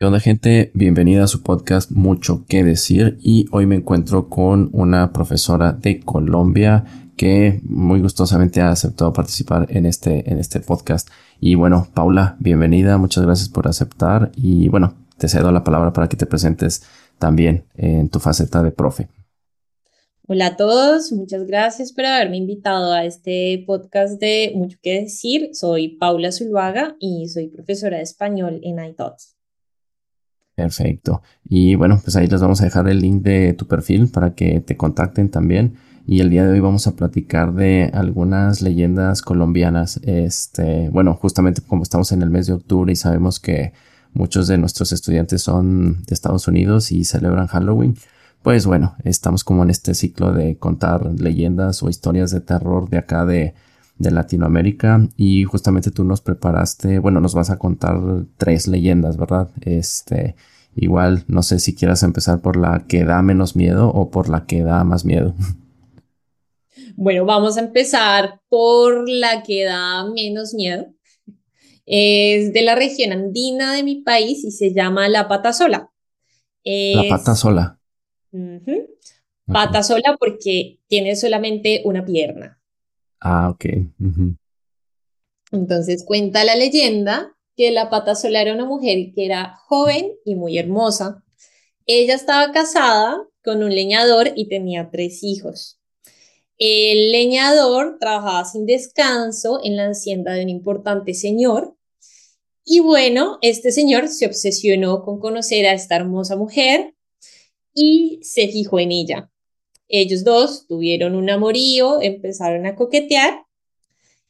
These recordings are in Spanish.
¿Qué onda gente? Bienvenida a su podcast Mucho que decir y hoy me encuentro con una profesora de Colombia que muy gustosamente ha aceptado participar en este, en este podcast. Y bueno, Paula, bienvenida, muchas gracias por aceptar y bueno, te cedo la palabra para que te presentes también en tu faceta de profe. Hola a todos, muchas gracias por haberme invitado a este podcast de Mucho que decir. Soy Paula Zuluaga y soy profesora de español en iTots. Perfecto. Y bueno, pues ahí les vamos a dejar el link de tu perfil para que te contacten también. Y el día de hoy vamos a platicar de algunas leyendas colombianas. Este, bueno, justamente como estamos en el mes de octubre y sabemos que muchos de nuestros estudiantes son de Estados Unidos y celebran Halloween. Pues bueno, estamos como en este ciclo de contar leyendas o historias de terror de acá de, de Latinoamérica y justamente tú nos preparaste, bueno, nos vas a contar tres leyendas, ¿verdad? Este, igual, no sé si quieras empezar por la que da menos miedo o por la que da más miedo. Bueno, vamos a empezar por la que da menos miedo. Es de la región andina de mi país y se llama La Pata Sola. la Pata Sola. Pata sola porque tiene solamente una pierna. Ah, ok. Entonces cuenta la leyenda que la pata sola era una mujer que era joven y muy hermosa. Ella estaba casada con un leñador y tenía tres hijos. El leñador trabajaba sin descanso en la hacienda de un importante señor. Y bueno, este señor se obsesionó con conocer a esta hermosa mujer y se fijó en ella. Ellos dos tuvieron un amorío, empezaron a coquetear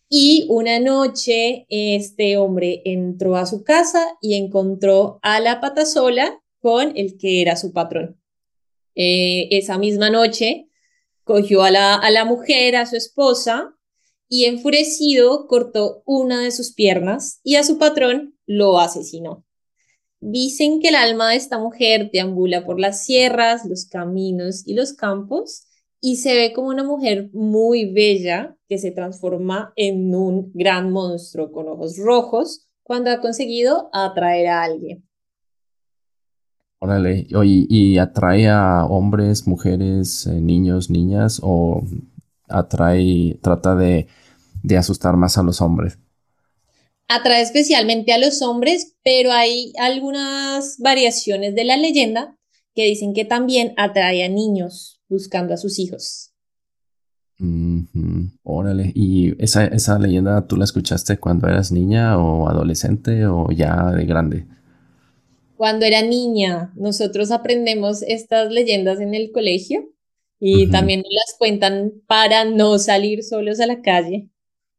y una noche este hombre entró a su casa y encontró a la patasola con el que era su patrón. Eh, esa misma noche cogió a la, a la mujer, a su esposa, y enfurecido cortó una de sus piernas y a su patrón lo asesinó. Dicen que el alma de esta mujer deambula por las sierras, los caminos y los campos y se ve como una mujer muy bella que se transforma en un gran monstruo con ojos rojos cuando ha conseguido atraer a alguien. Órale, ¿y atrae a hombres, mujeres, eh, niños, niñas o atrae, trata de, de asustar más a los hombres? Atrae especialmente a los hombres, pero hay algunas variaciones de la leyenda que dicen que también atrae a niños buscando a sus hijos. Órale, ¿y esa, esa leyenda tú la escuchaste cuando eras niña o adolescente o ya de grande? Cuando era niña, nosotros aprendemos estas leyendas en el colegio y también nos las cuentan para no salir solos a la calle.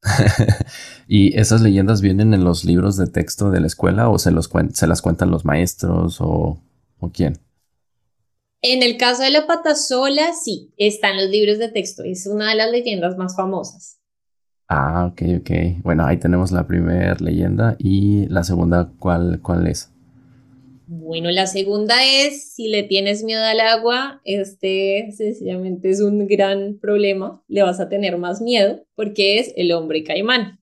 ¿Y esas leyendas vienen en los libros de texto de la escuela o se, los se las cuentan los maestros o, o quién? En el caso de la pata sola, sí, están los libros de texto. Es una de las leyendas más famosas. Ah, ok, ok. Bueno, ahí tenemos la primera leyenda y la segunda, ¿cuál, cuál es? Bueno, la segunda es, si le tienes miedo al agua, este sencillamente es un gran problema, le vas a tener más miedo porque es el hombre caimán.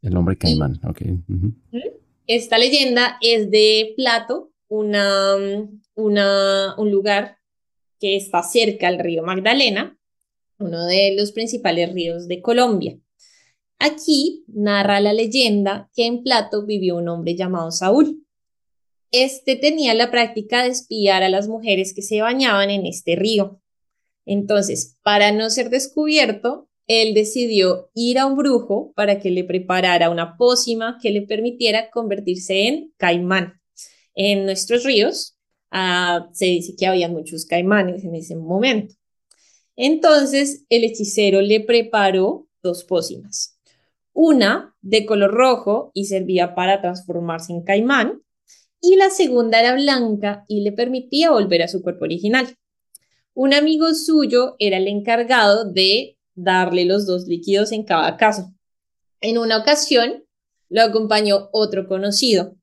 El hombre caimán, ok. Esta leyenda es de Plato, una, una, un lugar que está cerca al río Magdalena, uno de los principales ríos de Colombia. Aquí narra la leyenda que en Plato vivió un hombre llamado Saúl este tenía la práctica de espiar a las mujeres que se bañaban en este río. Entonces, para no ser descubierto, él decidió ir a un brujo para que le preparara una pócima que le permitiera convertirse en caimán. En nuestros ríos ah, se dice que había muchos caimanes en ese momento. Entonces, el hechicero le preparó dos pócimas. Una de color rojo y servía para transformarse en caimán, y la segunda era blanca y le permitía volver a su cuerpo original. Un amigo suyo era el encargado de darle los dos líquidos en cada caso. En una ocasión lo acompañó otro conocido.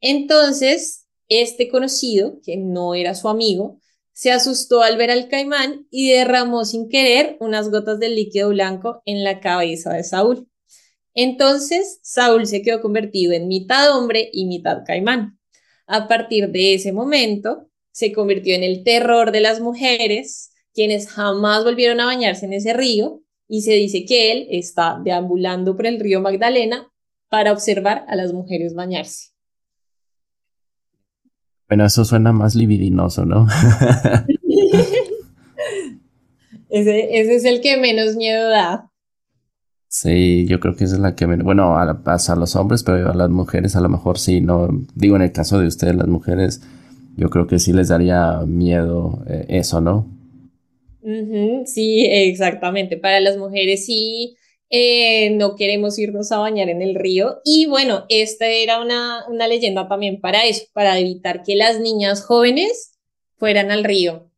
Entonces, este conocido, que no era su amigo, se asustó al ver al caimán y derramó sin querer unas gotas de líquido blanco en la cabeza de Saúl. Entonces, Saúl se quedó convertido en mitad hombre y mitad caimán. A partir de ese momento, se convirtió en el terror de las mujeres, quienes jamás volvieron a bañarse en ese río, y se dice que él está deambulando por el río Magdalena para observar a las mujeres bañarse. Bueno, eso suena más libidinoso, ¿no? ese, ese es el que menos miedo da. Sí, yo creo que esa es la que, bueno, a, a, los hombres, pero a las mujeres a lo mejor sí, no, digo en el caso de ustedes, las mujeres, yo creo que sí les daría miedo eh, eso, ¿no? sí, exactamente. Para las mujeres sí, eh, no queremos irnos a bañar en el río. Y bueno, esta era una, una leyenda también para eso, para evitar que las niñas jóvenes fueran al río.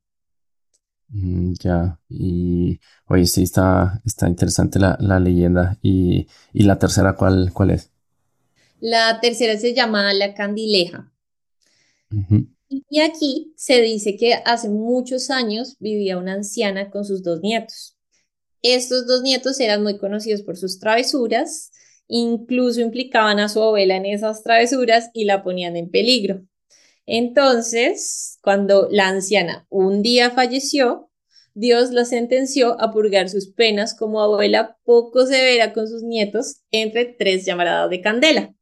Mm, ya, y oye, sí, está, está interesante la, la leyenda. Y, y, la tercera, ¿cuál, ¿cuál es? La tercera se llama La Candileja. Y aquí se dice que hace muchos años vivía una anciana con sus dos nietos. Estos dos nietos eran muy conocidos por sus travesuras, incluso implicaban a su abuela en esas travesuras y la ponían en peligro. Entonces, cuando la anciana un día falleció, Dios la sentenció a purgar sus penas como abuela poco severa con sus nietos entre tres llamaradas de candela,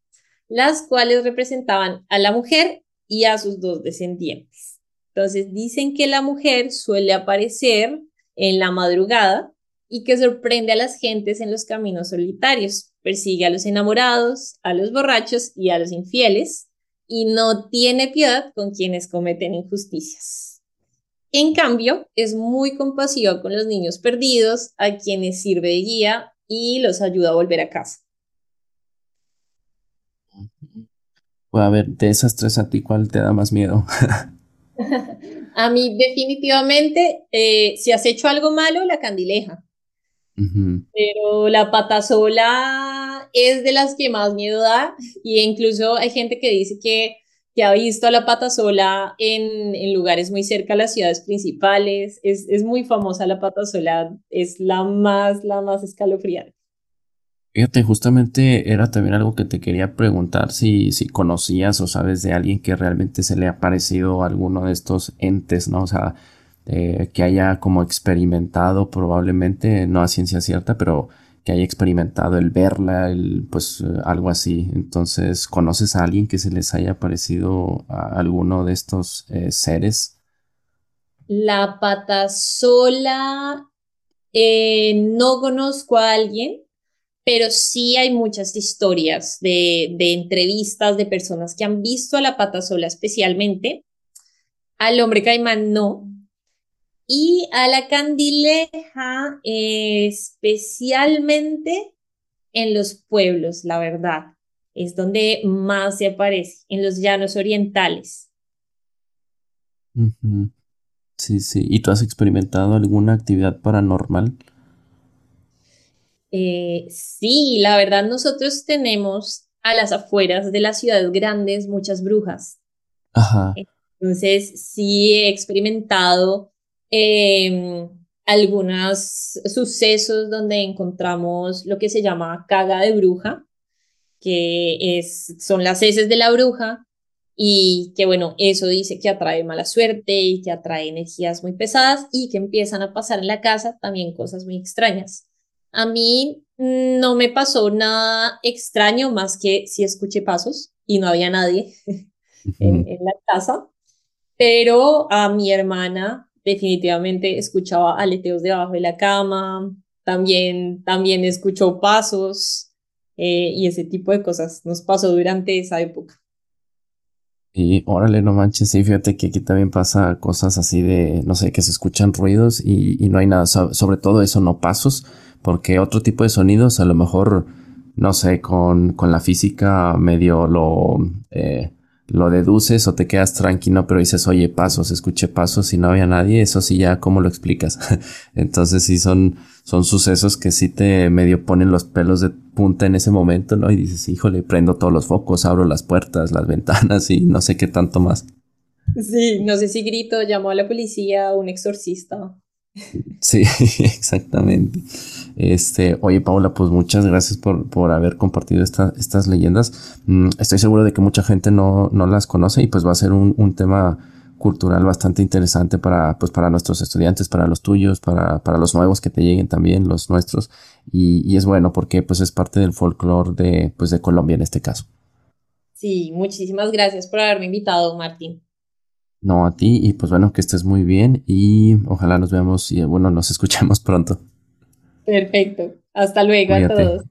las cuales representaban a la mujer y a sus dos descendientes. Entonces dicen que la mujer suele aparecer en la madrugada y que sorprende a las gentes en los caminos solitarios, persigue a los enamorados, a los borrachos y a los infieles, y no tiene piedad con quienes cometen injusticias. En cambio, es muy compasiva con los niños perdidos, a quienes sirve de guía y los ayuda a volver a casa. Pues a ver, de esas tres a ti, ¿cuál te da más miedo? a mí definitivamente, eh, si has hecho algo malo, la candileja. Pero la patasola es de las que más miedo da y incluso hay gente que dice que, que ha visto a la patasola en, en lugares muy cerca a las ciudades principales. Es, es muy famosa la patasola, es la más, la más escalofriante. Fíjate, justamente era también algo que te quería preguntar si, si conocías o sabes de alguien que realmente se le ha parecido alguno de estos entes, ¿no? O sea, eh, que haya como experimentado probablemente, no a ciencia cierta, pero que haya experimentado el verla, el, pues algo así. Entonces, ¿conoces a alguien que se les haya parecido a alguno de estos eh, seres? La pata sola, eh, no conozco a alguien pero sí hay muchas historias de, entrevistas de personas que han visto a la pata sola especialmente, al hombre caimán no, y a la candileja especialmente en los pueblos, la verdad, es donde más se aparece, en los llanos orientales. Sí, sí. ¿Y tú has experimentado alguna actividad paranormal? Eh, sí, la verdad nosotros tenemos a las afueras de las ciudades grandes muchas brujas. Ajá. Entonces, sí he experimentado em, algunos sucesos donde encontramos lo que se llama caga de bruja, que es, son las heces de la bruja y que bueno, eso dice que atrae mala suerte y que atrae energías muy pesadas y que empiezan a pasar en la casa también cosas muy extrañas. A mí no me pasó nada extraño más que si escuché pasos y no había nadie en, la casa, pero a mi hermana definitivamente escuchaba aleteos debajo de la cama, también, también escuchó pasos eh, y ese tipo de cosas nos pasó durante esa época. Y órale, no manches, sí, fíjate que aquí también pasa cosas así de, no sé, que se escuchan ruidos y, no hay nada, sobre todo eso, no pasos, porque otro tipo de sonidos a lo mejor, no sé, con, con la física medio lo, eh, lo deduces o te quedas tranquilo, pero dices, oye, pasos, escuché pasos y no había nadie, eso sí ya, ¿cómo lo explicas? Entonces sí son, son sucesos que sí te medio ponen los pelos de punta en ese momento, ¿no? Y dices, híjole, prendo todos los focos, abro las puertas, las ventanas y no sé qué tanto más. Sí, no sé si grito, llamo a la policía, un exorcista. Sí, exactamente. Este, oye, Paula, pues muchas gracias por, por haber compartido estas leyendas. Mm, estoy seguro de que mucha gente no, no las conoce y pues va a ser un, un tema cultural bastante interesante para, pues, para nuestros estudiantes, para los tuyos, para, para los nuevos que te lleguen también, los nuestros. Y, y es bueno porque pues es parte del folclore de, pues, de Colombia en este caso. Sí, muchísimas gracias por haberme invitado, Martín. No, a ti y pues bueno, que estés muy bien y ojalá nos veamos y bueno, nos escuchemos pronto. Perfecto. Hasta luego a todos.